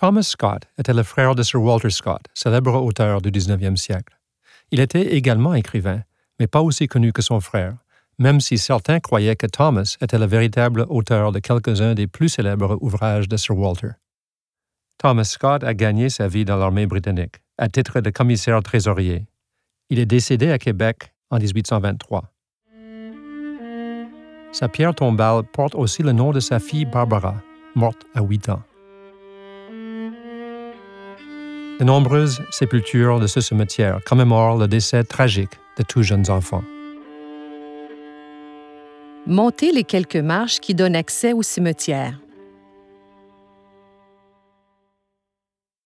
Thomas Scott était le frère de Sir Walter Scott, célèbre auteur du 19e siècle. Il était également écrivain, mais pas aussi connu que son frère, même si certains croyaient que Thomas était le véritable auteur de quelques-uns des plus célèbres ouvrages de Sir Walter. Thomas Scott a gagné sa vie dans l'armée britannique, à titre de commissaire trésorier. Il est décédé à Québec en 1823. Sa pierre tombale porte aussi le nom de sa fille Barbara, morte à 8 ans. De nombreuses sépultures de ce cimetière commémorent le décès tragique de tous jeunes enfants. Montez les quelques marches qui donnent accès au cimetière.